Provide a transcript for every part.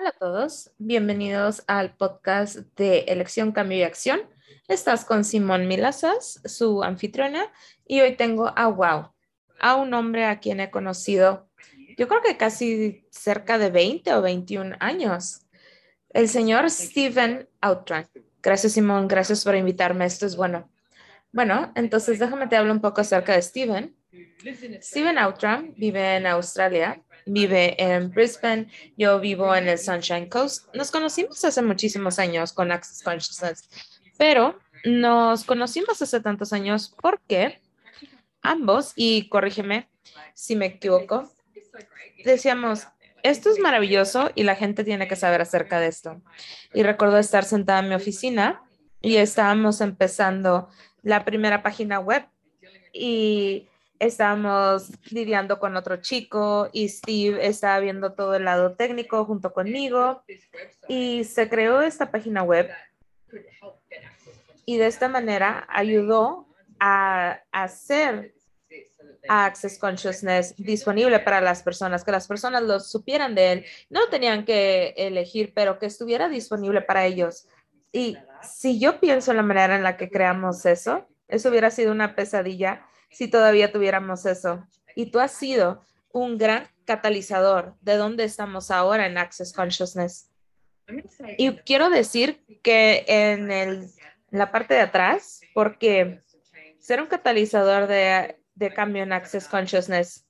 Hola a todos, bienvenidos al podcast de Elección, Cambio y Acción. Estás con Simón Milazas, su anfitriona, y hoy tengo a Wow, a un hombre a quien he conocido, yo creo que casi cerca de 20 o 21 años, el señor Steven Outram. Gracias, Simón, gracias por invitarme, esto es bueno. Bueno, entonces déjame te hablo un poco acerca de Steven. Steven Outram vive en Australia vive en Brisbane, yo vivo en el Sunshine Coast. Nos conocimos hace muchísimos años con Access Consciousness, pero nos conocimos hace tantos años porque ambos, y corrígeme si me equivoco, decíamos, esto es maravilloso y la gente tiene que saber acerca de esto. Y recuerdo estar sentada en mi oficina y estábamos empezando la primera página web y estábamos lidiando con otro chico y Steve estaba viendo todo el lado técnico junto conmigo. Y se creó esta página web y de esta manera ayudó a hacer Access Consciousness disponible para las personas, que las personas lo supieran de él, no tenían que elegir, pero que estuviera disponible para ellos. Y si yo pienso en la manera en la que creamos eso, eso hubiera sido una pesadilla si todavía tuviéramos eso. Y tú has sido un gran catalizador de dónde estamos ahora en Access Consciousness. Y quiero decir que en el, la parte de atrás, porque ser un catalizador de, de cambio en Access Consciousness,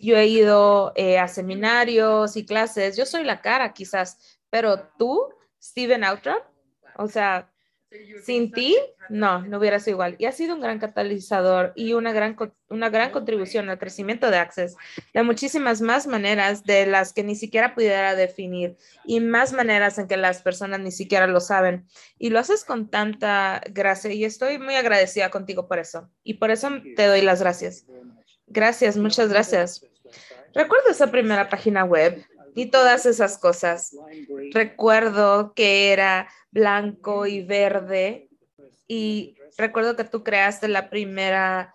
yo he ido eh, a seminarios y clases, yo soy la cara quizás, pero tú, Steven Outram, o sea, sin ti, no, no hubiera sido igual. Y ha sido un gran catalizador y una gran, una gran contribución al crecimiento de Access de muchísimas más maneras de las que ni siquiera pudiera definir y más maneras en que las personas ni siquiera lo saben. Y lo haces con tanta gracia y estoy muy agradecida contigo por eso. Y por eso te doy las gracias. Gracias, muchas gracias. Recuerdo esa primera página web y todas esas cosas. Recuerdo que era blanco y verde y recuerdo que tú creaste la primera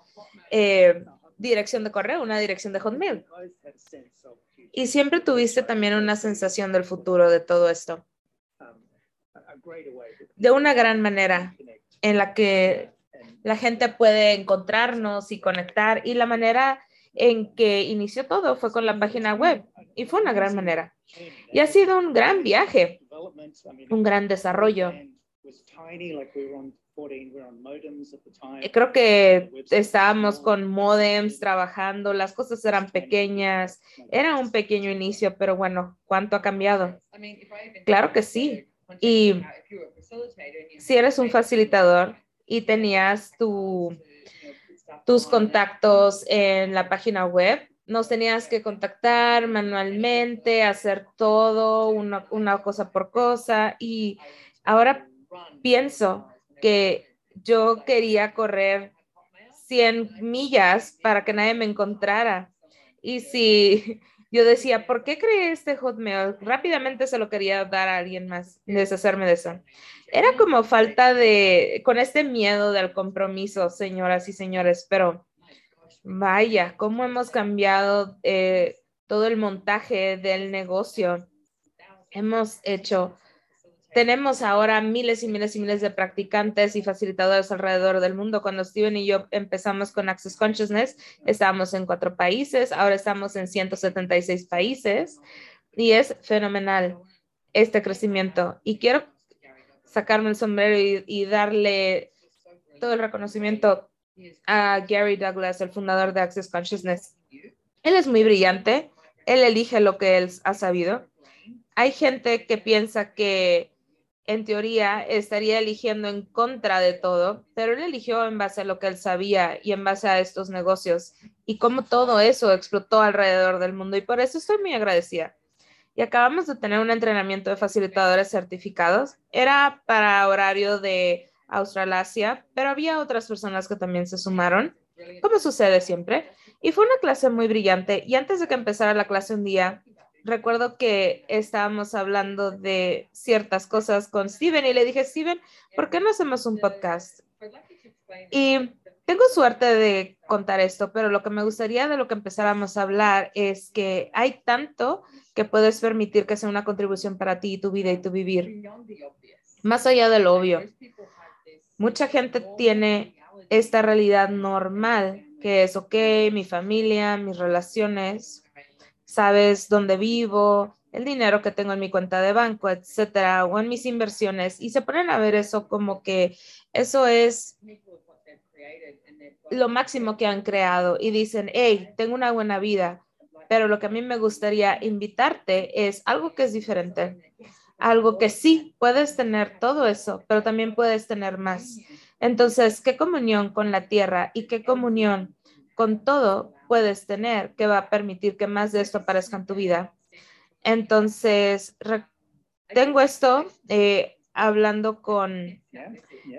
eh, dirección de correo, una dirección de Hotmail. Y siempre tuviste también una sensación del futuro de todo esto. De una gran manera en la que la gente puede encontrarnos y conectar y la manera en que inició todo fue con la página web y fue una gran manera. Y ha sido un gran viaje, un gran desarrollo. Creo que estábamos con modems trabajando, las cosas eran pequeñas, era un pequeño inicio, pero bueno, ¿cuánto ha cambiado? Claro que sí. Y si eres un facilitador y tenías tu tus contactos en la página web. Nos tenías que contactar manualmente, hacer todo, una, cosa por cosa. Y ahora pienso que yo quería correr 100 millas para que nadie me encontrara. Y si yo decía, ¿por qué creé este Hotmail? Rápidamente se lo quería dar a alguien más, deshacerme de eso. Era como falta de, con este miedo del compromiso, señoras y señores, pero vaya, cómo hemos cambiado eh, todo el montaje del negocio. Hemos hecho tenemos ahora miles y miles y miles de practicantes y facilitadores alrededor del mundo. Cuando Steven y yo empezamos con Access Consciousness, estábamos en cuatro países, ahora estamos en 176 países y es fenomenal este crecimiento. Y quiero sacarme el sombrero y, y darle todo el reconocimiento a Gary Douglas, el fundador de Access Consciousness. Él es muy brillante, él elige lo que él ha sabido. Hay gente que piensa que en teoría estaría eligiendo en contra de todo, pero él eligió en base a lo que él sabía y en base a estos negocios y cómo todo eso explotó alrededor del mundo y por eso estoy muy agradecida. Y acabamos de tener un entrenamiento de facilitadores certificados. Era para horario de Australasia, pero había otras personas que también se sumaron, como sucede siempre. Y fue una clase muy brillante. Y antes de que empezara la clase un día, recuerdo que estábamos hablando de ciertas cosas con Steven y le dije, Steven, ¿por qué no hacemos un podcast? Y tengo suerte de contar esto, pero lo que me gustaría de lo que empezáramos a hablar es que hay tanto que puedes permitir que sea una contribución para ti, tu vida y tu vivir. Más allá del obvio. Mucha gente tiene esta realidad normal, que es, ok, mi familia, mis relaciones, sabes dónde vivo, el dinero que tengo en mi cuenta de banco, etcétera, o en mis inversiones, y se ponen a ver eso como que eso es lo máximo que han creado y dicen, hey, tengo una buena vida, pero lo que a mí me gustaría invitarte es algo que es diferente, algo que sí puedes tener todo eso, pero también puedes tener más. Entonces, ¿qué comunión con la tierra y qué comunión con todo puedes tener que va a permitir que más de esto aparezca en tu vida? Entonces, tengo esto eh, hablando con,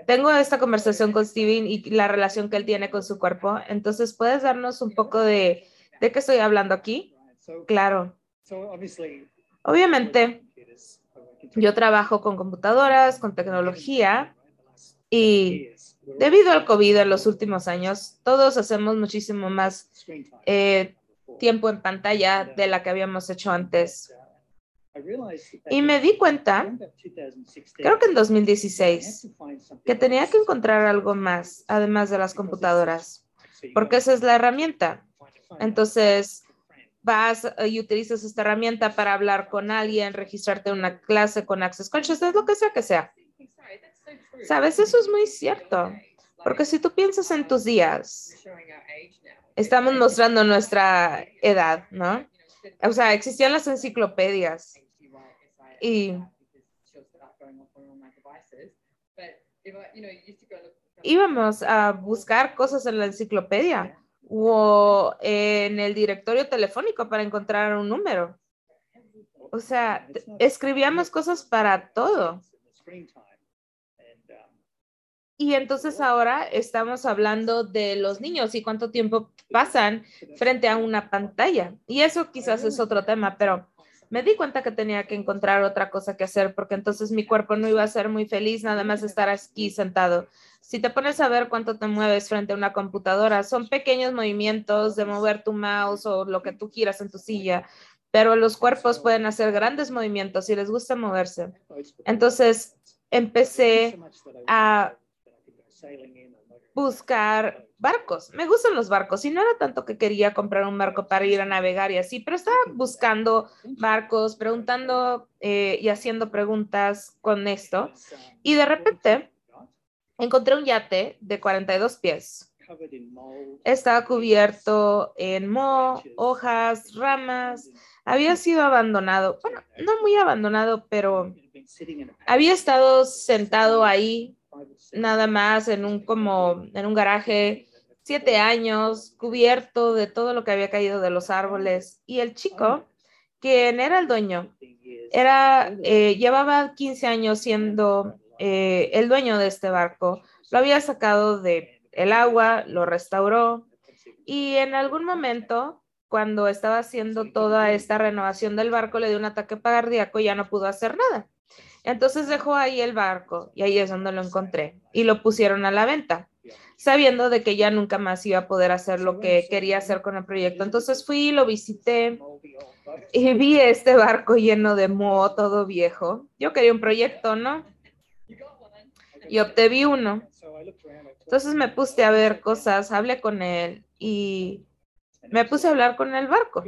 tengo esta conversación con Steven y la relación que él tiene con su cuerpo. Entonces, ¿puedes darnos un poco de, de qué estoy hablando aquí? Claro. Obviamente, yo trabajo con computadoras, con tecnología y debido al COVID en los últimos años, todos hacemos muchísimo más eh, tiempo en pantalla de la que habíamos hecho antes. Y me di cuenta, creo que en 2016, que tenía que encontrar algo más, además de las computadoras, porque esa es la herramienta. Entonces, vas y utilizas esta herramienta para hablar con alguien, registrarte en una clase con Access Consciousness, lo que sea que sea. Sabes, eso es muy cierto, porque si tú piensas en tus días, estamos mostrando nuestra edad, ¿no? O sea, existían las enciclopedias. Y íbamos a buscar cosas en la enciclopedia o en el directorio telefónico para encontrar un número. O sea, escribíamos cosas para todo. Y entonces ahora estamos hablando de los niños y cuánto tiempo pasan frente a una pantalla. Y eso quizás es otro tema, pero me di cuenta que tenía que encontrar otra cosa que hacer porque entonces mi cuerpo no iba a ser muy feliz nada más estar aquí sentado. Si te pones a ver cuánto te mueves frente a una computadora, son pequeños movimientos de mover tu mouse o lo que tú quieras en tu silla, pero los cuerpos pueden hacer grandes movimientos y les gusta moverse. Entonces empecé a buscar barcos. Me gustan los barcos y no era tanto que quería comprar un barco para ir a navegar y así, pero estaba buscando barcos, preguntando eh, y haciendo preguntas con esto. Y de repente encontré un yate de 42 pies. Estaba cubierto en moho, hojas, ramas. Había sido abandonado, bueno, no muy abandonado, pero había estado sentado ahí nada más en un como en un garaje, siete años, cubierto de todo lo que había caído de los árboles. Y el chico, quien era el dueño, era, eh, llevaba 15 años siendo eh, el dueño de este barco. Lo había sacado de el agua, lo restauró y en algún momento, cuando estaba haciendo toda esta renovación del barco, le dio un ataque cardíaco y ya no pudo hacer nada. Entonces dejó ahí el barco y ahí es donde lo encontré y lo pusieron a la venta, sabiendo de que ya nunca más iba a poder hacer lo que quería hacer con el proyecto. Entonces fui, lo visité y vi este barco lleno de moho, todo viejo. Yo quería un proyecto, ¿no? Y obtuve uno. Entonces me puse a ver cosas, hablé con él y me puse a hablar con el barco.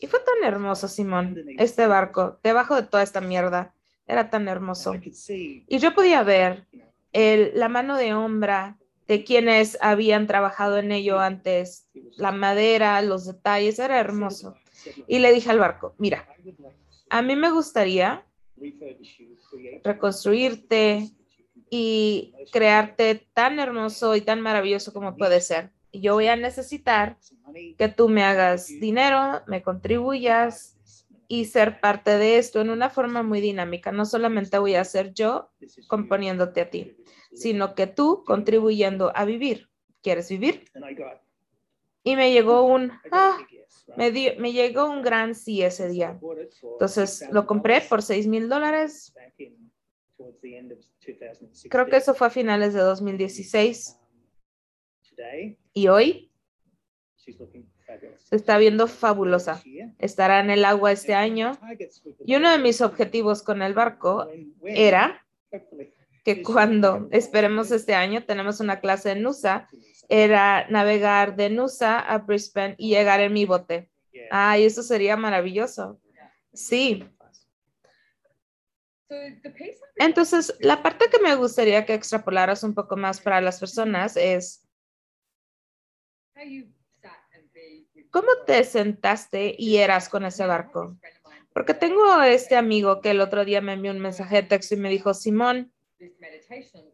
Y fue tan hermoso, Simón, este barco, debajo de toda esta mierda. Era tan hermoso. Y yo podía ver el, la mano de obra de quienes habían trabajado en ello antes, la madera, los detalles, era hermoso. Y le dije al barco, mira, a mí me gustaría reconstruirte y crearte tan hermoso y tan maravilloso como puede ser. Y yo voy a necesitar que tú me hagas dinero, me contribuyas y ser parte de esto en una forma muy dinámica. No solamente voy a ser yo componiéndote a ti, sino que tú contribuyendo a vivir. ¿Quieres vivir? Y me llegó un, ah, me, me llegó un gran sí ese día. Entonces lo compré por 6 mil dólares. Creo que eso fue a finales de 2016. Y hoy se está viendo fabulosa. Estará en el agua este año. Y uno de mis objetivos con el barco era que cuando esperemos este año, tenemos una clase en Nusa, era navegar de Nusa a Brisbane y llegar en mi bote. Ay, eso sería maravilloso. Sí. Entonces, la parte que me gustaría que extrapolaras un poco más para las personas es ¿cómo te sentaste y eras con ese barco? Porque tengo este amigo que el otro día me envió un mensaje de texto y me dijo, Simón,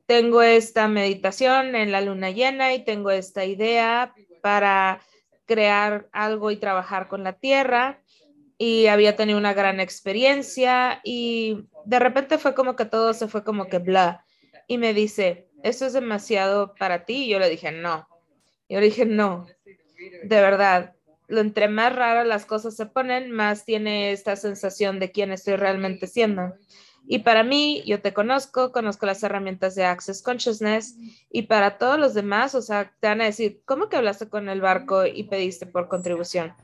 tengo esta meditación en la luna llena y tengo esta idea para crear algo y trabajar con la tierra y había tenido una gran experiencia y de repente fue como que todo se fue como que bla y me dice, ¿eso es demasiado para ti? Y yo le dije, no. Yo le dije, no, de verdad, entre más raras las cosas se ponen, más tiene esta sensación de quién estoy realmente siendo. Y para mí, yo te conozco, conozco las herramientas de Access Consciousness y para todos los demás, o sea, te van a decir, ¿cómo que hablaste con el barco y pediste por contribución?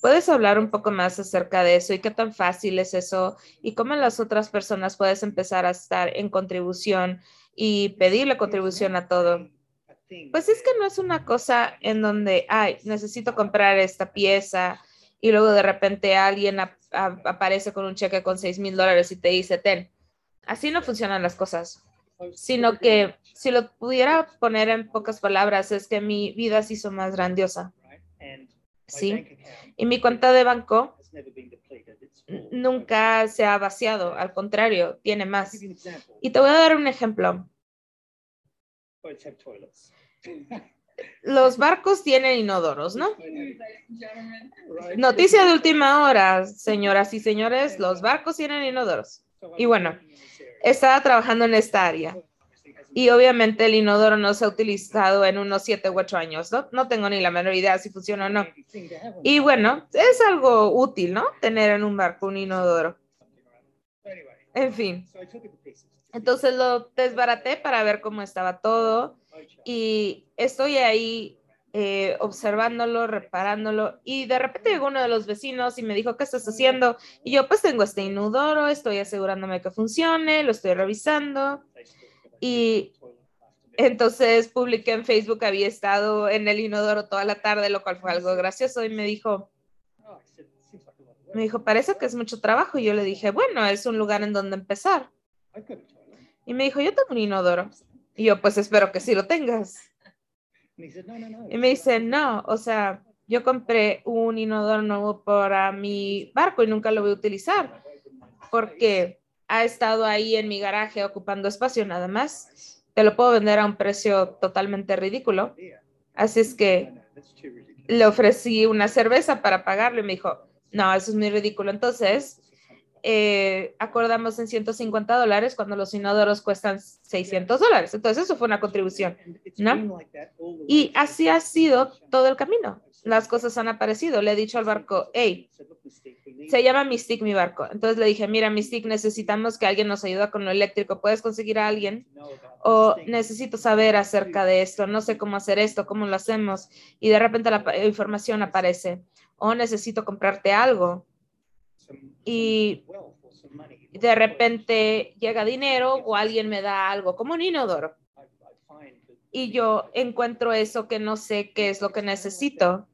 ¿Puedes hablar un poco más acerca de eso y qué tan fácil es eso y cómo las otras personas puedes empezar a estar en contribución y pedirle contribución a todo? Pues es que no es una cosa en donde, ay, necesito comprar esta pieza y luego de repente alguien aparece con un cheque con 6 mil dólares y te dice, ten. Así no funcionan las cosas, sino que si lo pudiera poner en pocas palabras, es que mi vida se hizo más grandiosa. Sí. Y mi cuenta de banco nunca se ha vaciado, al contrario, tiene más. Y te voy a dar un ejemplo. Los barcos tienen inodoros, ¿no? Noticia de última hora, señoras y señores, los barcos tienen inodoros. Y bueno, estaba trabajando en esta área. Y obviamente el inodoro no se ha utilizado en unos siete u ocho años, ¿no? No tengo ni la menor idea si funciona o no. Y bueno, es algo útil, ¿no? Tener en un barco un inodoro. En fin. Entonces lo desbaraté para ver cómo estaba todo y estoy ahí eh, observándolo, reparándolo y de repente llegó uno de los vecinos y me dijo, ¿qué estás haciendo? Y yo pues tengo este inodoro, estoy asegurándome que funcione, lo estoy revisando y entonces publiqué en Facebook, había estado en el inodoro toda la tarde, lo cual fue algo gracioso y me dijo, me dijo, parece que es mucho trabajo y yo le dije, bueno, es un lugar en donde empezar. Y me dijo, yo tengo un inodoro. Y yo, pues espero que sí lo tengas. Y me dice, no, o sea, yo compré un inodoro nuevo para mi barco y nunca lo voy a utilizar porque ha estado ahí en mi garaje ocupando espacio nada más. Te lo puedo vender a un precio totalmente ridículo. Así es que le ofrecí una cerveza para pagarlo y me dijo, no, eso es muy ridículo. Entonces, eh, acordamos en 150 dólares cuando los inodoros cuestan 600 dólares. Entonces eso fue una contribución, ¿no? Y así ha sido todo el camino. Las cosas han aparecido. Le he dicho al barco, hey, se llama Mystic mi barco. Entonces le dije, mira, Mystic, necesitamos que alguien nos ayude con lo eléctrico. ¿Puedes conseguir a alguien? O necesito saber acerca de esto. No sé cómo hacer esto, cómo lo hacemos. Y de repente la información aparece. O necesito comprarte algo y de repente llega dinero o alguien me da algo como un inodoro y yo encuentro eso que no sé qué es lo que necesito.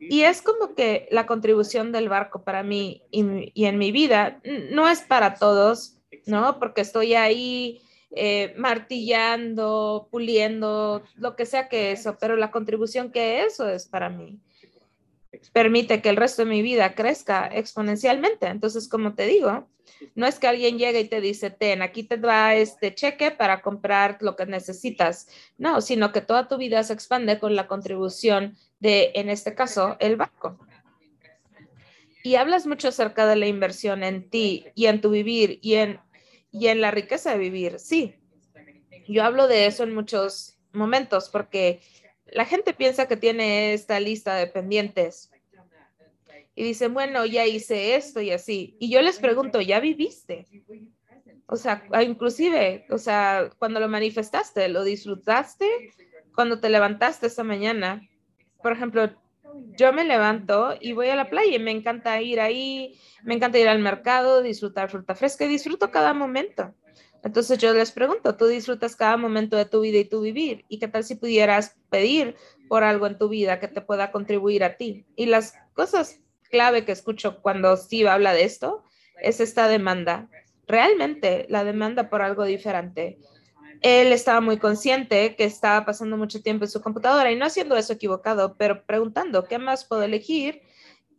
Y es como que la contribución del barco para mí y, en mi vida no es para todos, ¿no? Porque estoy ahí eh, martillando, puliendo, lo que sea que eso, pero la contribución que eso es para mí permite que el resto de mi vida crezca exponencialmente. Entonces, como te digo, no es que alguien llegue y te dice, ten, aquí te va este cheque para comprar lo que necesitas. No, sino que toda tu vida se expande con la contribución de, en este caso, el banco. Y hablas mucho acerca de la inversión en ti y en tu vivir y en, y en la riqueza de vivir. Sí, yo hablo de eso en muchos momentos porque la gente piensa que tiene esta lista de pendientes y dicen, bueno, ya hice esto y así. Y yo les pregunto, ¿ya viviste? O sea, inclusive, o sea, cuando lo manifestaste, ¿lo disfrutaste cuando te levantaste esta mañana, por ejemplo, yo me levanto y voy a la playa y me encanta ir ahí, me encanta ir al mercado, disfrutar fruta fresca y disfruto cada momento. Entonces yo les pregunto, ¿tú disfrutas cada momento de tu vida y tu vivir? ¿Y qué tal si pudieras pedir por algo en tu vida que te pueda contribuir a ti? Y las cosas clave que escucho cuando Steve habla de esto es esta demanda. Realmente la demanda por algo diferente. Él estaba muy consciente que estaba pasando mucho tiempo en su computadora y no haciendo eso equivocado, pero preguntando, ¿qué más puedo elegir?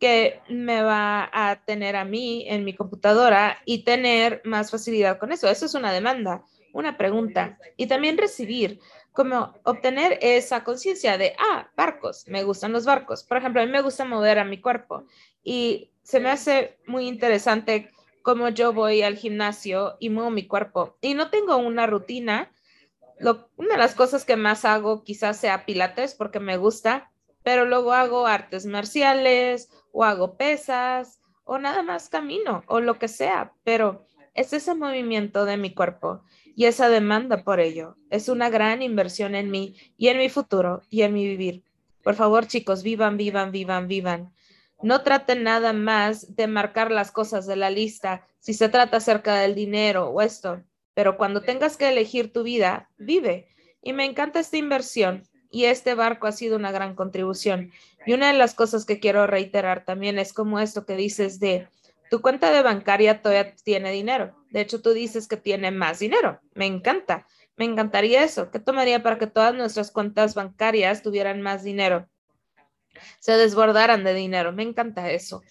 Que me va a tener a mí en mi computadora y tener más facilidad con eso. Eso es una demanda, una pregunta. Y también recibir, como obtener esa conciencia de, ah, barcos, me gustan los barcos. Por ejemplo, a mí me gusta mover a mi cuerpo y se me hace muy interesante cómo yo voy al gimnasio y muevo mi cuerpo. Y no tengo una rutina. una de las cosas que más hago quizás sea pilates porque me gusta, pero luego hago artes marciales o hago pesas o nada más camino o lo que sea, pero es ese movimiento de mi cuerpo y esa demanda por ello. Es una gran inversión en mí y en mi futuro y en mi vivir. Por favor, chicos, vivan, vivan, vivan, vivan. No traten nada más de marcar las cosas de la lista si se trata acerca del dinero o esto, pero cuando tengas que elegir tu vida, vive. Y me encanta esta inversión y este barco ha sido una gran contribución. Y una de las cosas que quiero reiterar también es como esto que dices de tu cuenta de bancaria todavía tiene dinero. De hecho, tú dices que tiene más dinero. Me encanta. Me encantaría eso. ¿Qué tomaría para que todas nuestras cuentas bancarias tuvieran más dinero? Se desbordaran de dinero. Me encanta eso.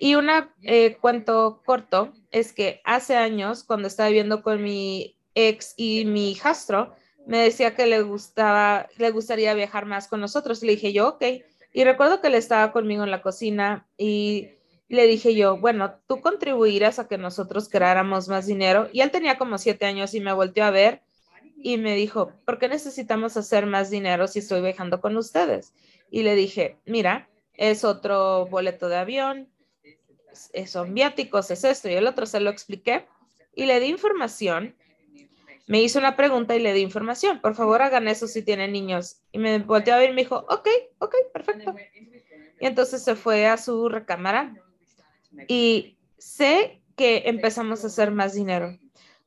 Y un eh, cuento corto es que hace años, cuando estaba viviendo con mi ex y mi hijastro, me decía que le gustaba, le gustaría viajar más con nosotros. Le dije yo, ok. Y recuerdo que él estaba conmigo en la cocina y le dije yo, bueno, tú contribuirás a que nosotros creáramos más dinero. Y él tenía como siete años y me volteó a ver y me dijo, ¿por qué necesitamos hacer más dinero si estoy viajando con ustedes? Y le dije, mira, es otro boleto de avión, son viáticos, es esto. Y el otro se lo expliqué y le di información me hizo una pregunta y le di información. Por favor, hagan eso si tienen niños. Y me volteó a ver y me dijo, ok, ok, perfecto. Y entonces se fue a su recámara y sé que empezamos a hacer más dinero.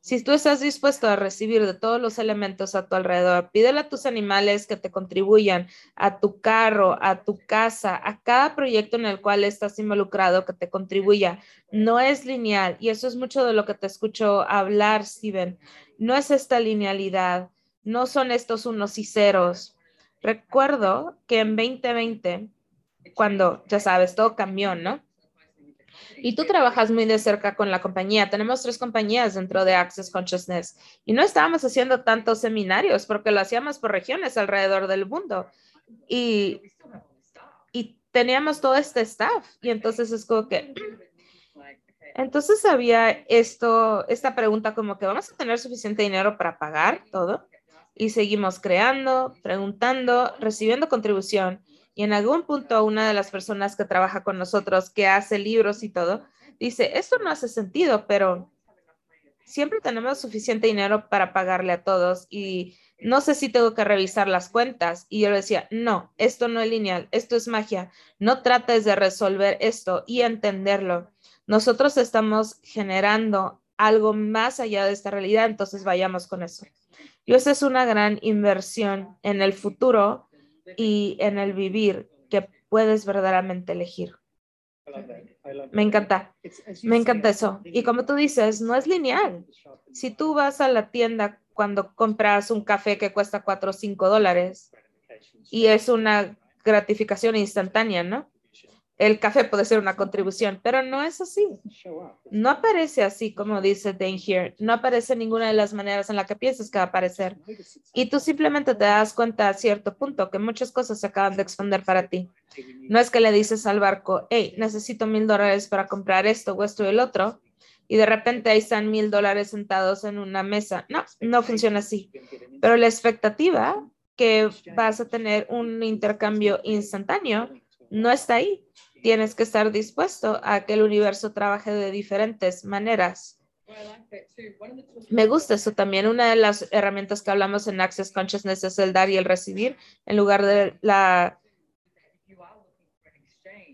Si tú estás dispuesto a recibir de todos los elementos a tu alrededor, pídele a tus animales que te contribuyan, a tu carro, a tu casa, a cada proyecto en el cual estás involucrado que te contribuya. No es lineal y eso es mucho de lo que te escucho hablar, Steven. No es esta linealidad, no son estos unos y ceros. Recuerdo que en 2020, cuando, ya sabes, todo cambió, ¿no? Y tú trabajas muy de cerca con la compañía. Tenemos tres compañías dentro de Access Consciousness y no estábamos haciendo tantos seminarios porque lo hacíamos por regiones alrededor del mundo. Y, y teníamos todo este staff. Y entonces es como que... Entonces había esto, esta pregunta como que vamos a tener suficiente dinero para pagar todo. Y seguimos creando, preguntando, recibiendo contribución y en algún punto una de las personas que trabaja con nosotros, que hace libros y todo, dice, esto no hace sentido, pero siempre tenemos suficiente dinero para pagarle a todos y no sé si tengo que revisar las cuentas. Y yo le decía, no, esto no es lineal, esto es magia. No trates de resolver esto y entenderlo. Nosotros estamos generando algo más allá de esta realidad, entonces vayamos con eso. Y esa es una gran inversión en el futuro y en el vivir que puedes verdaderamente elegir. Me encanta, me encanta eso. Y como tú dices, no es lineal. Si tú vas a la tienda cuando compras un café que cuesta 4 o 5 dólares y es una gratificación instantánea, ¿no? El café puede ser una contribución, pero no es así. No aparece así como dice Dane here. No aparece ninguna de las maneras en la que piensas que va a aparecer. Y tú simplemente te das cuenta a cierto punto que muchas cosas se acaban de expandir para ti. No es que le dices al barco, hey, necesito mil dólares para comprar esto o esto y el otro. Y de repente ahí están mil dólares sentados en una mesa. No, no funciona así. Pero la expectativa que vas a tener un intercambio instantáneo no está ahí tienes que estar dispuesto a que el universo trabaje de diferentes maneras. Me gusta eso también. Una de las herramientas que hablamos en Access Consciousness es el dar y el recibir en lugar de la...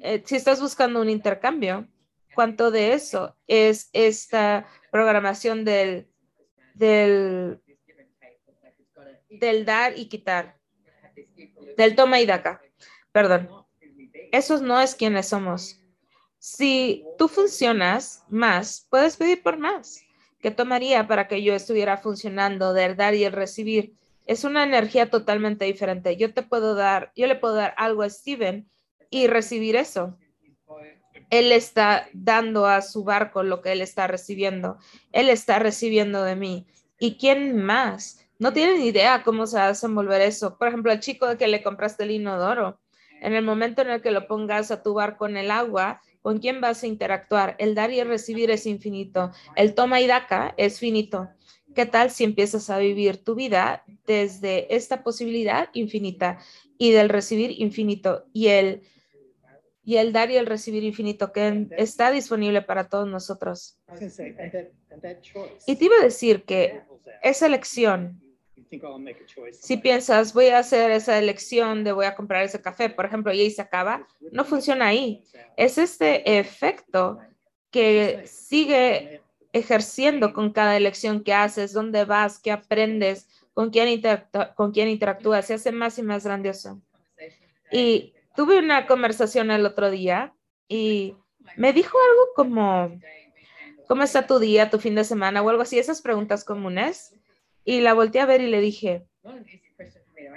Eh, si estás buscando un intercambio, ¿cuánto de eso es esta programación del, del, del dar y quitar? Del toma y daca. Perdón. Eso no es quienes somos. Si tú funcionas más, puedes pedir por más. ¿Qué tomaría para que yo estuviera funcionando del dar y el recibir? Es una energía totalmente diferente. Yo te puedo dar, yo le puedo dar algo a Steven y recibir eso. Él está dando a su barco lo que él está recibiendo. Él está recibiendo de mí. ¿Y quién más? No tienen idea cómo se hace envolver eso. Por ejemplo, el chico de que le compraste el inodoro. En el momento en el que lo pongas a tu barco en el agua, ¿Con quién vas a interactuar? El dar y el recibir es infinito. El toma y daca es finito. ¿Qué tal si empiezas a vivir tu vida desde esta posibilidad infinita y del recibir infinito y el, y el dar y el recibir infinito que está disponible para todos nosotros? Y te iba a decir que esa elección si piensas, voy a hacer esa elección de voy a comprar ese café, por ejemplo, y ahí se acaba, no funciona ahí. Es este efecto que sigue ejerciendo con cada elección que haces, dónde vas, qué aprendes, con quién, con quién interactúas, se hace más y más grandioso. Y tuve una conversación el otro día y me dijo algo como, ¿cómo está tu día, tu fin de semana o algo así? Esas preguntas comunes. Y la volteé a ver y le dije,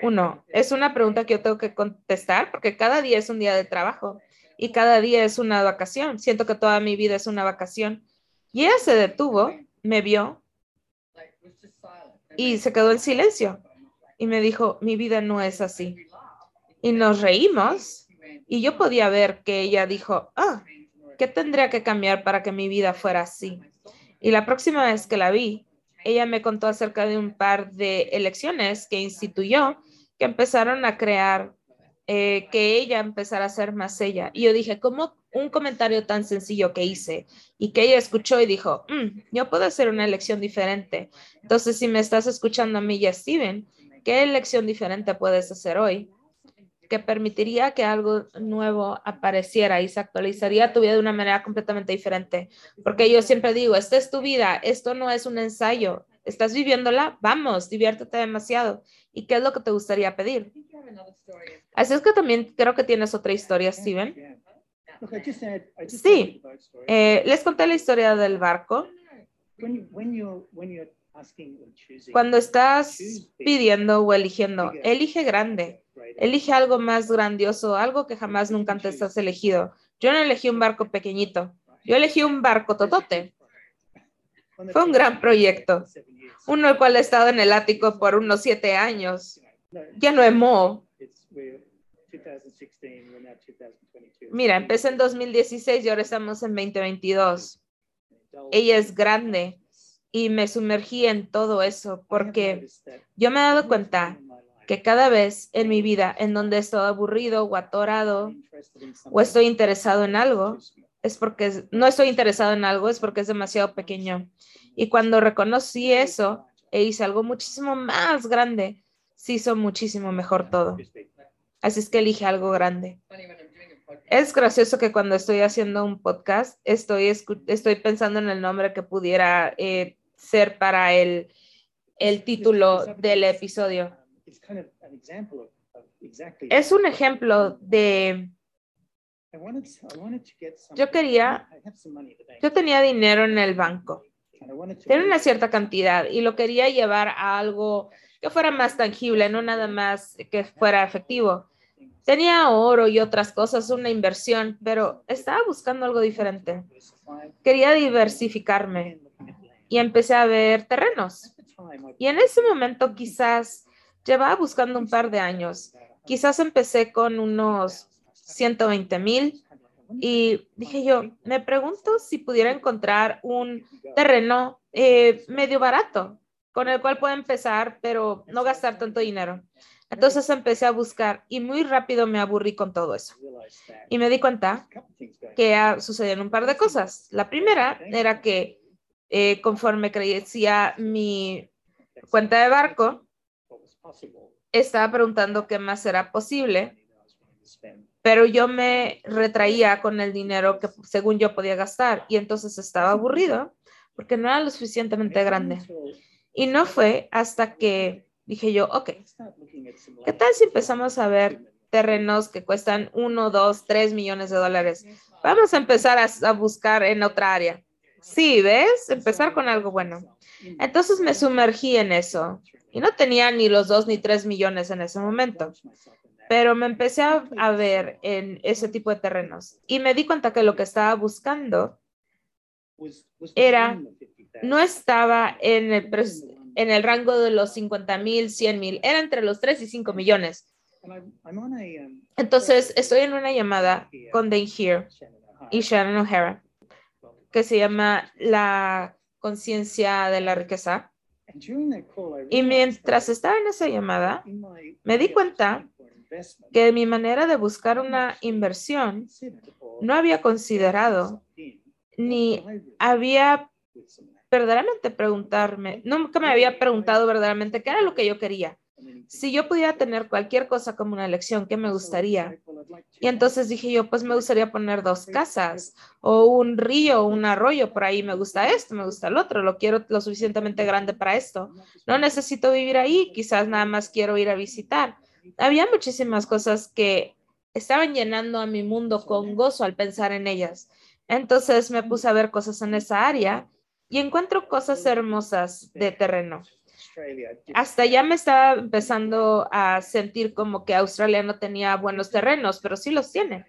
uno, es una pregunta que yo tengo que contestar porque cada día es un día de trabajo y cada día es una vacación. Siento que toda mi vida es una vacación. Y ella se detuvo, me vio y se quedó en silencio. Y me dijo, mi vida no es así. Y nos reímos y yo podía ver que ella dijo, ah, ¿qué tendría que cambiar para que mi vida fuera así? Y la próxima vez que la vi, ella me contó acerca de un par de elecciones que instituyó que empezaron a crear, eh, que ella empezara a ser más ella. Y yo dije, ¿cómo un comentario tan sencillo que hice y que ella escuchó y dijo, mm, yo puedo hacer una elección diferente. Entonces, si me estás escuchando a mí y a Steven, ¿qué elección diferente puedes hacer hoy? Que permitiría que algo nuevo apareciera y se actualizaría tu vida de una manera completamente diferente. Porque yo siempre digo, esta es tu vida, esto no es un ensayo, estás viviéndola, vamos, diviértete demasiado. ¿Y qué es lo que te gustaría pedir? Así es que también creo que tienes otra historia, Steven. Sí, eh, les conté la historia del barco. Cuando estás pidiendo o eligiendo, elige grande. Elige algo más grandioso, algo que jamás nunca antes has elegido. Yo no elegí un barco pequeñito, yo elegí un barco totote. Fue un gran proyecto, uno el cual he estado en el ático por unos siete años. Ya no emo. Mira, empecé en 2016 y ahora estamos en 2022. Ella es grande y me sumergí en todo eso porque yo me he dado cuenta que cada vez en mi vida en donde estoy aburrido o atorado o estoy interesado en algo, es porque no estoy interesado en algo, es porque es demasiado pequeño. Y cuando reconocí eso e hice algo muchísimo más grande, se hizo muchísimo mejor todo. Así es que elige algo grande. Es gracioso que cuando estoy haciendo un podcast, estoy, estoy pensando en el nombre que pudiera eh, ser para el, el título del episodio. Es un ejemplo de... Yo quería, yo tenía dinero en el banco, tenía una cierta cantidad y lo quería llevar a algo que fuera más tangible, no nada más que fuera efectivo. Tenía oro y otras cosas, una inversión, pero estaba buscando algo diferente. Quería diversificarme y empecé a ver terrenos. Y en ese momento quizás Llevaba buscando un par de años. Quizás empecé con unos 120 mil y dije yo, me pregunto si pudiera encontrar un terreno eh, medio barato con el cual pueda empezar, pero no gastar tanto dinero. Entonces empecé a buscar y muy rápido me aburrí con todo eso. Y me di cuenta que sucedían un par de cosas. La primera era que eh, conforme crecía mi cuenta de barco, estaba preguntando qué más era posible, pero yo me retraía con el dinero que según yo podía gastar y entonces estaba aburrido porque no era lo suficientemente grande. Y no fue hasta que dije yo, ok, ¿qué tal si empezamos a ver terrenos que cuestan uno, dos, tres millones de dólares? Vamos a empezar a, buscar en otra área. Sí, ¿ves? Empezar con algo bueno. Entonces me sumergí en eso y no tenía ni los dos ni tres millones en ese momento, pero me empecé a, ver en ese tipo de terrenos y me di cuenta que lo que estaba buscando era, no estaba en el, en el rango de los 50 mil, 100 mil, era entre los 3 y 5 millones. Entonces, estoy en una llamada con Dane Here y Shannon O'Hara, que se llama La conciencia de la riqueza. Y mientras estaba en esa llamada, me di cuenta que mi manera de buscar una inversión no había considerado ni había verdaderamente preguntarme, nunca me había preguntado verdaderamente qué era lo que yo quería. Si yo pudiera tener cualquier cosa como una elección, ¿qué me gustaría? Y entonces dije yo, pues me gustaría poner dos casas o un río, un arroyo, por ahí me gusta esto, me gusta el otro, lo quiero lo suficientemente grande para esto. No necesito vivir ahí, quizás nada más quiero ir a visitar. Había muchísimas cosas que estaban llenando a mi mundo con gozo al pensar en ellas. Entonces me puse a ver cosas en esa área y encuentro cosas hermosas de terreno. Hasta ya me estaba empezando a sentir como que Australia no tenía buenos terrenos, pero sí los tiene.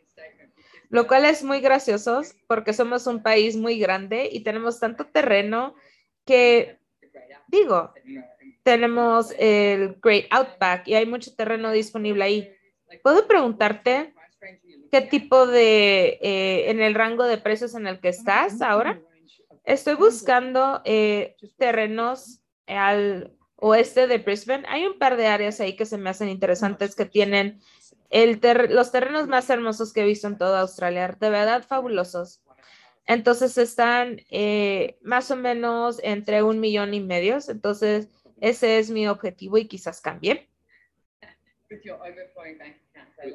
Lo cual es muy gracioso porque somos un país muy grande y tenemos tanto terreno que, digo, tenemos el Great Outback y hay mucho terreno disponible ahí. ¿Puedo preguntarte qué tipo de, eh, en el rango de precios en el que estás ahora? Estoy buscando eh, terrenos al oeste de Brisbane. Hay un par de áreas ahí que se me hacen interesantes que tienen los terrenos más hermosos que he visto en toda Australia, de verdad fabulosos. Entonces están eh, más o menos entre un millón y medio. Entonces ese es mi objetivo y quizás cambie.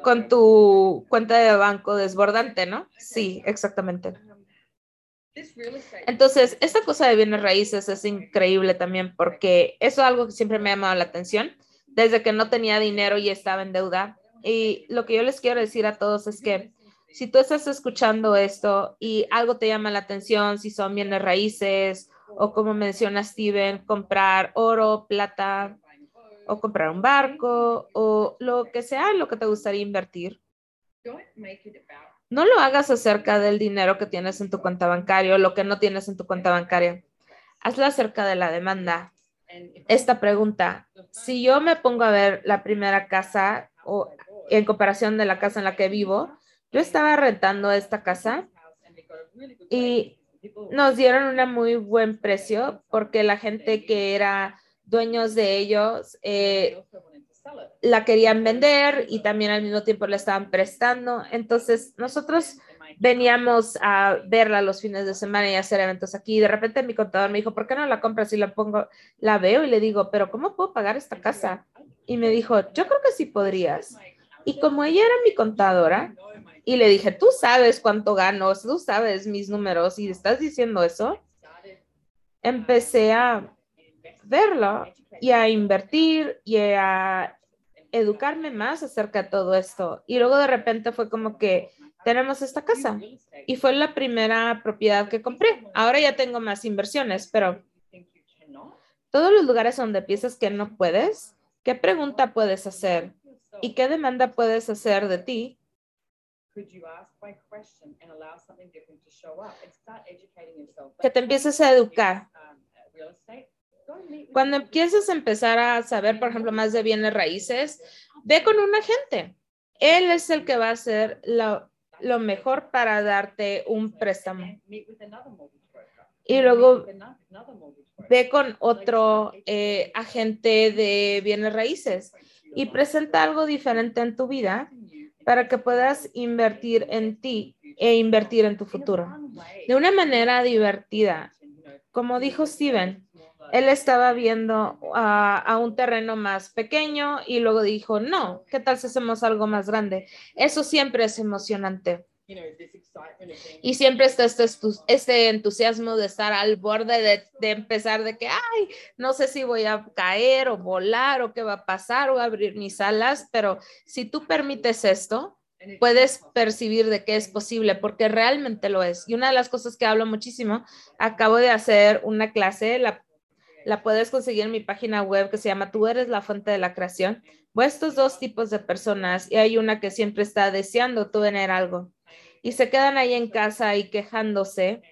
Con tu cuenta de banco desbordante, ¿no? Sí, exactamente. Entonces, esta cosa de bienes raíces es increíble también porque eso es algo que siempre me ha llamado la atención desde que no tenía dinero y estaba en deuda. Y lo que yo les quiero decir a todos es que si tú estás escuchando esto y algo te llama la atención, si son bienes raíces o como menciona Steven, comprar oro, plata o comprar un barco o lo que sea lo que te gustaría invertir, no lo hagas acerca del dinero que tienes en tu cuenta bancaria o lo que no tienes en tu cuenta bancaria. Hazlo acerca de la demanda. Esta pregunta, si yo me pongo a ver la primera casa o en comparación de la casa en la que vivo, yo estaba rentando esta casa y nos dieron un muy buen precio porque la gente que era dueños de ellos eh, la querían vender y también al mismo tiempo la estaban prestando. Entonces, nosotros veníamos a verla los fines de semana y hacer eventos aquí. De repente mi contador me dijo, ¿por qué no la compras y la pongo? La veo y le digo, pero ¿cómo puedo pagar esta casa? Y me dijo, yo creo que sí podrías. Y como ella era mi contadora, y le dije, tú sabes cuánto gano, tú sabes mis números y estás diciendo eso, empecé a verlo y a invertir y a educarme más acerca de todo esto. Y luego de repente fue como que tenemos esta casa y fue la primera propiedad que compré. Ahora ya tengo más inversiones, pero todos los lugares donde piensas que no puedes, ¿qué pregunta puedes hacer? ¿Y qué demanda puedes hacer de ti? Que te empieces a educar. Cuando empieces a empezar a saber, por ejemplo, más de bienes raíces, ve con un agente. Él es el que va a hacer lo, lo mejor para darte un préstamo. Y luego ve con otro eh, agente de bienes raíces y presenta algo diferente en tu vida para que puedas invertir en ti e invertir en tu futuro de una manera divertida como dijo Steven, él estaba viendo a, un terreno más pequeño y luego dijo, no, ¿qué tal si hacemos algo más grande? Eso siempre es emocionante. Y siempre está este, este, entusiasmo de estar al borde de, de, empezar de que, ay, no sé si voy a caer o volar o qué va a pasar o abrir mis alas, pero si tú permites esto, puedes percibir de que es posible porque realmente lo es. Y una de las cosas que hablo muchísimo, acabo de hacer una clase, la, la puedes conseguir en mi página web que se llama Tú eres la fuente de la creación. O estos dos tipos de personas y hay una que siempre está deseando tener algo y se quedan ahí en casa y quejándose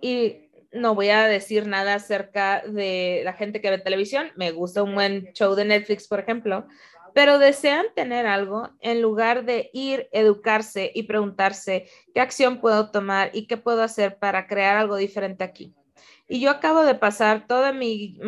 y no voy a decir nada acerca de la gente que ve televisión. Me gusta un buen show de Netflix, por ejemplo, pero desean tener algo en lugar de ir, educarse y preguntarse qué acción puedo tomar y qué puedo hacer para crear algo diferente aquí. Y yo acabo de pasar toda mi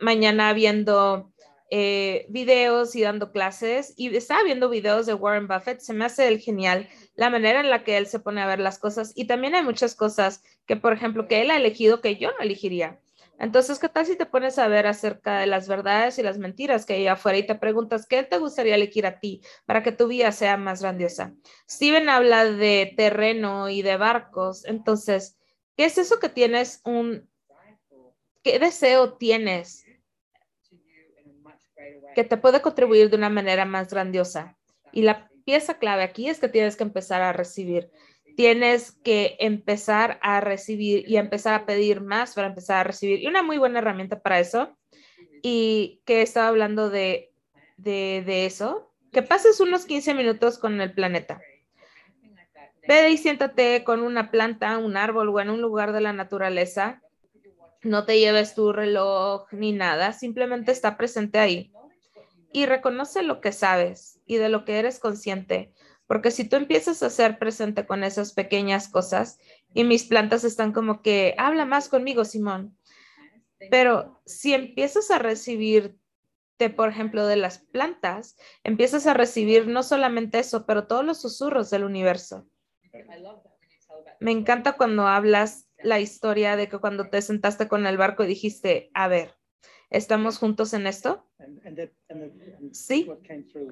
mañana viendo eh, videos y dando clases y estaba viendo videos de Warren Buffett. Se me hace el genial la manera en la que él se pone a ver las cosas y también hay muchas cosas que, por ejemplo, que él ha elegido que yo no elegiría. Entonces, ¿qué tal si te pones a ver acerca de las verdades y las mentiras que hay afuera y te preguntas qué te gustaría elegir a ti para que tu vida sea más grandiosa? Steven habla de terreno y de barcos. Entonces, ¿qué es eso que tienes un, qué deseo tienes que te puede contribuir de una manera más grandiosa? Y la pieza clave aquí es que tienes que empezar a recibir tienes que empezar a recibir y empezar a pedir más para empezar a recibir. Y una muy buena herramienta para eso, y que estaba hablando de, de, eso, que pases unos 15 minutos con el planeta. Ve y siéntate con una planta, un árbol o en un lugar de la naturaleza. No te lleves tu reloj ni nada, simplemente está presente ahí. Y reconoce lo que sabes y de lo que eres consciente porque si tú empiezas a ser presente con esas pequeñas cosas y mis plantas están como que, habla más conmigo, Simón. Pero si empiezas a recibirte, por ejemplo, de las plantas, empiezas a recibir no solamente eso, pero todos los susurros del universo. Me encanta cuando hablas la historia de que cuando te sentaste con el barco y dijiste, a ver, ¿estamos juntos en esto? Sí.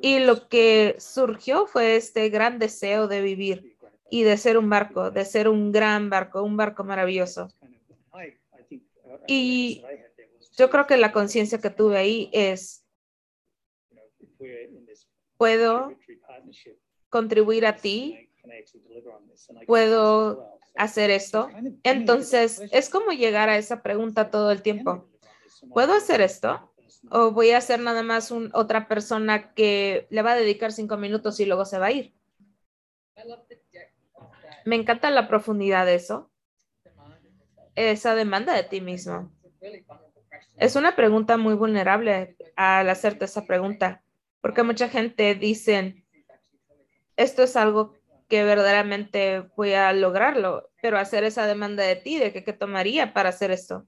Y lo que surgió fue este gran deseo de vivir y de ser un barco, de ser un gran barco, un barco maravilloso. Y yo creo que la conciencia que tuve ahí es, puedo contribuir a ti, puedo hacer esto. Entonces, es como llegar a esa pregunta todo el tiempo. ¿Puedo hacer esto? ¿O voy a ser nada más otra persona que le va a dedicar cinco minutos y luego se va a ir? Me encanta la profundidad de eso. Esa demanda de ti mismo. Es una pregunta muy vulnerable al hacerte esa pregunta, porque mucha gente dice, esto es algo que verdaderamente voy a lograrlo, pero hacer esa demanda de ti, de que qué tomaría para hacer esto.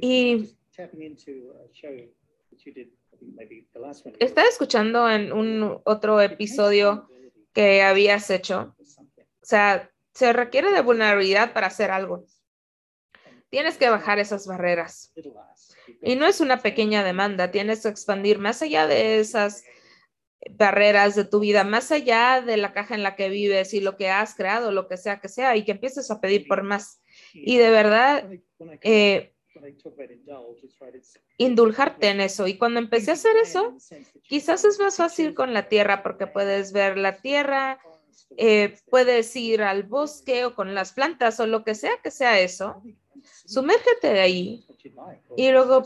Y estaba escuchando en un otro episodio que habías hecho. O sea, se requiere de vulnerabilidad para hacer algo. Tienes que bajar esas barreras. Y no es una pequeña demanda, tienes que expandir más allá de esas barreras de tu vida, más allá de la caja en la que vives y lo que has creado, lo que sea que sea, y que empieces a pedir por más. Y de verdad, eh, indulgarte en eso. Y cuando empecé a hacer eso, quizás es más fácil con la tierra porque puedes ver la tierra, eh, puedes ir al bosque o con las plantas o lo que sea que sea eso. Sumérgete de ahí y luego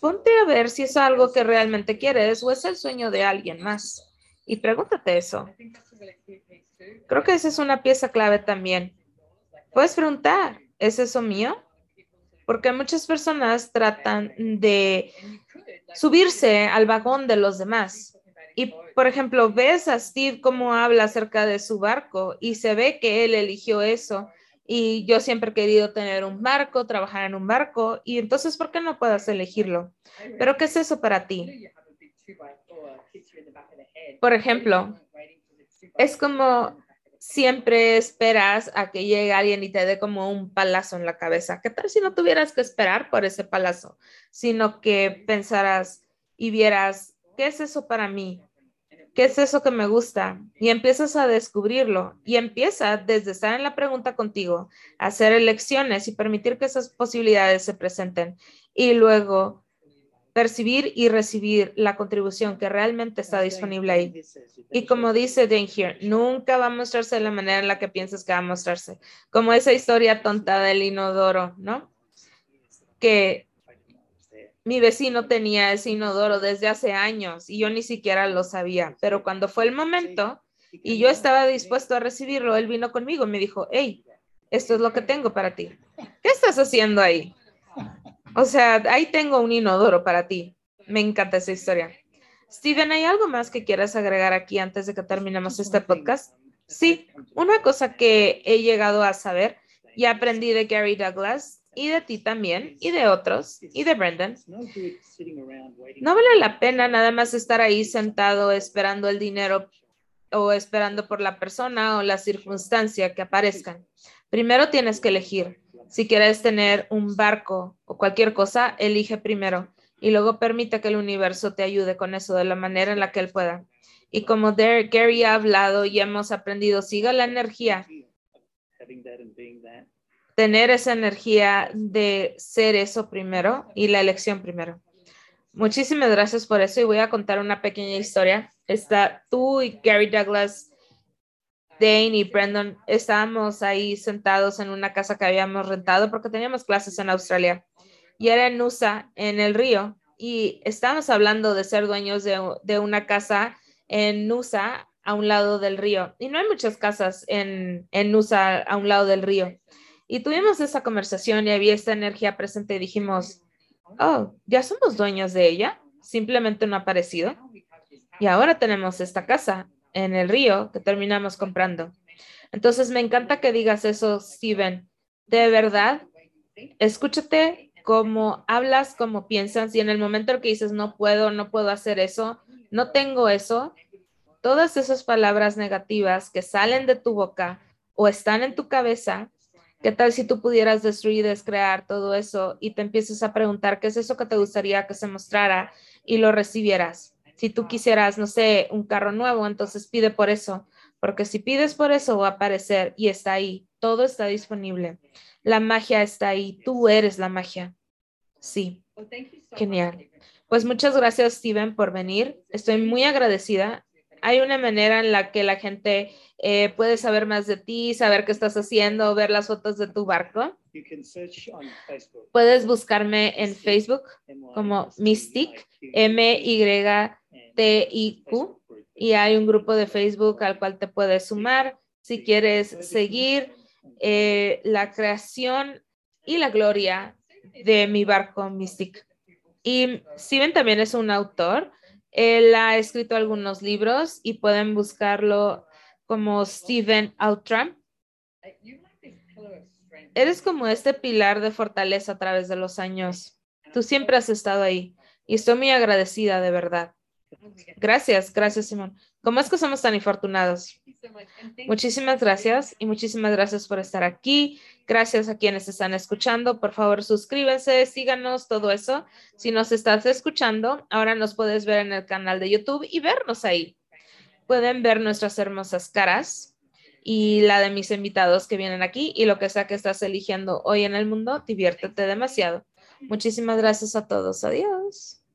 ponte a ver si es algo que realmente quieres o es el sueño de alguien más. Y pregúntate eso. Creo que esa es una pieza clave también. Puedes preguntar, ¿es eso mío? porque muchas personas tratan de subirse al vagón de los demás. Y, por ejemplo, ves a Steve cómo habla acerca de su barco y se ve que él eligió eso. Y yo siempre he querido tener un barco, trabajar en un barco, y entonces, ¿por qué no puedas elegirlo? Pero, ¿qué es eso para ti? Por ejemplo, es como siempre esperas a que llegue alguien y te dé como un palazo en la cabeza. ¿Qué tal si no tuvieras que esperar por ese palazo, sino que pensaras y vieras, ¿qué es eso para mí? ¿Qué es eso que me gusta? Y empiezas a descubrirlo y empieza desde estar en la pregunta contigo, hacer elecciones y permitir que esas posibilidades se presenten. Y luego percibir y recibir la contribución que realmente está disponible ahí. Y como dice Danger, nunca va a mostrarse de la manera en la que piensas que va a mostrarse. Como esa historia tonta del inodoro, ¿no? Que mi vecino tenía ese inodoro desde hace años y yo ni siquiera lo sabía. Pero cuando fue el momento y yo estaba dispuesto a recibirlo, él vino conmigo y me dijo, hey, esto es lo que tengo para ti. ¿Qué estás haciendo ahí? O sea, ahí tengo un inodoro para ti. Me encanta esa historia. Steven, ¿hay algo más que quieras agregar aquí antes de que terminemos este podcast? Sí, una cosa que he llegado a saber y aprendí de Gary Douglas y de ti también, y de otros, y de Brendan. No vale la pena nada más estar ahí sentado esperando el dinero o esperando por la persona o la circunstancia que aparezcan. Primero tienes que elegir. Si quieres tener un barco o cualquier cosa, elige primero y luego permite que el universo te ayude con eso de la manera en la que él pueda. Y como Gary ha hablado y hemos aprendido, siga la energía tener esa energía de ser eso primero y la elección primero. Muchísimas gracias por eso y voy a contar una pequeña historia. Está tú y Gary Douglas, Dane y Brendan, estábamos ahí sentados en una casa que habíamos rentado porque teníamos clases en Australia y era en Nusa, en el río, y estábamos hablando de ser dueños de, una casa en Nusa a un lado del río. Y no hay muchas casas en, en Nusa a un lado del río. Y tuvimos esa conversación y había esta energía presente y dijimos, oh, ya somos dueños de ella, simplemente no ha aparecido. Y ahora tenemos esta casa en el río que terminamos comprando. Entonces me encanta que digas eso, Steven. De verdad, escúchate cómo hablas, cómo piensas y en el momento en que dices, no puedo, no puedo hacer eso, no tengo eso, todas esas palabras negativas que salen de tu boca o están en tu cabeza, ¿Qué tal si tú pudieras destruir, descrear todo eso y te empieces a preguntar qué es eso que te gustaría que se mostrara y lo recibieras? Si tú quisieras, no sé, un carro nuevo, entonces pide por eso, porque si pides por eso va a aparecer y está ahí, todo está disponible. La magia está ahí, tú eres la magia. Sí, genial. Pues muchas gracias, Steven, por venir. Estoy muy agradecida hay una manera en la que la gente eh, puede saber más de ti, saber qué estás haciendo, ver las fotos de tu barco. Puedes buscarme en Facebook como Mystic, M-Y-T-I-Q, y hay un grupo de Facebook al cual te puedes sumar. Si quieres seguir eh, la creación y la gloria de mi barco Mystic. Y Steven también es un autor él ha escrito algunos libros y pueden buscarlo como Stephen Outram. Eres como este pilar de fortaleza a través de los años. Tú siempre has estado ahí y estoy muy agradecida de verdad. Gracias, gracias Simón. ¿Cómo es que somos tan infortunados? Muchísimas gracias y muchísimas gracias por estar aquí. Gracias a quienes están escuchando. Por favor, suscríbanse, síganos, todo eso. Si nos estás escuchando, ahora nos puedes ver en el canal de YouTube y vernos ahí. Pueden ver nuestras hermosas caras y la de mis invitados que vienen aquí y lo que sea que estás eligiendo hoy en el mundo, diviértete demasiado. Muchísimas gracias a todos. Adiós.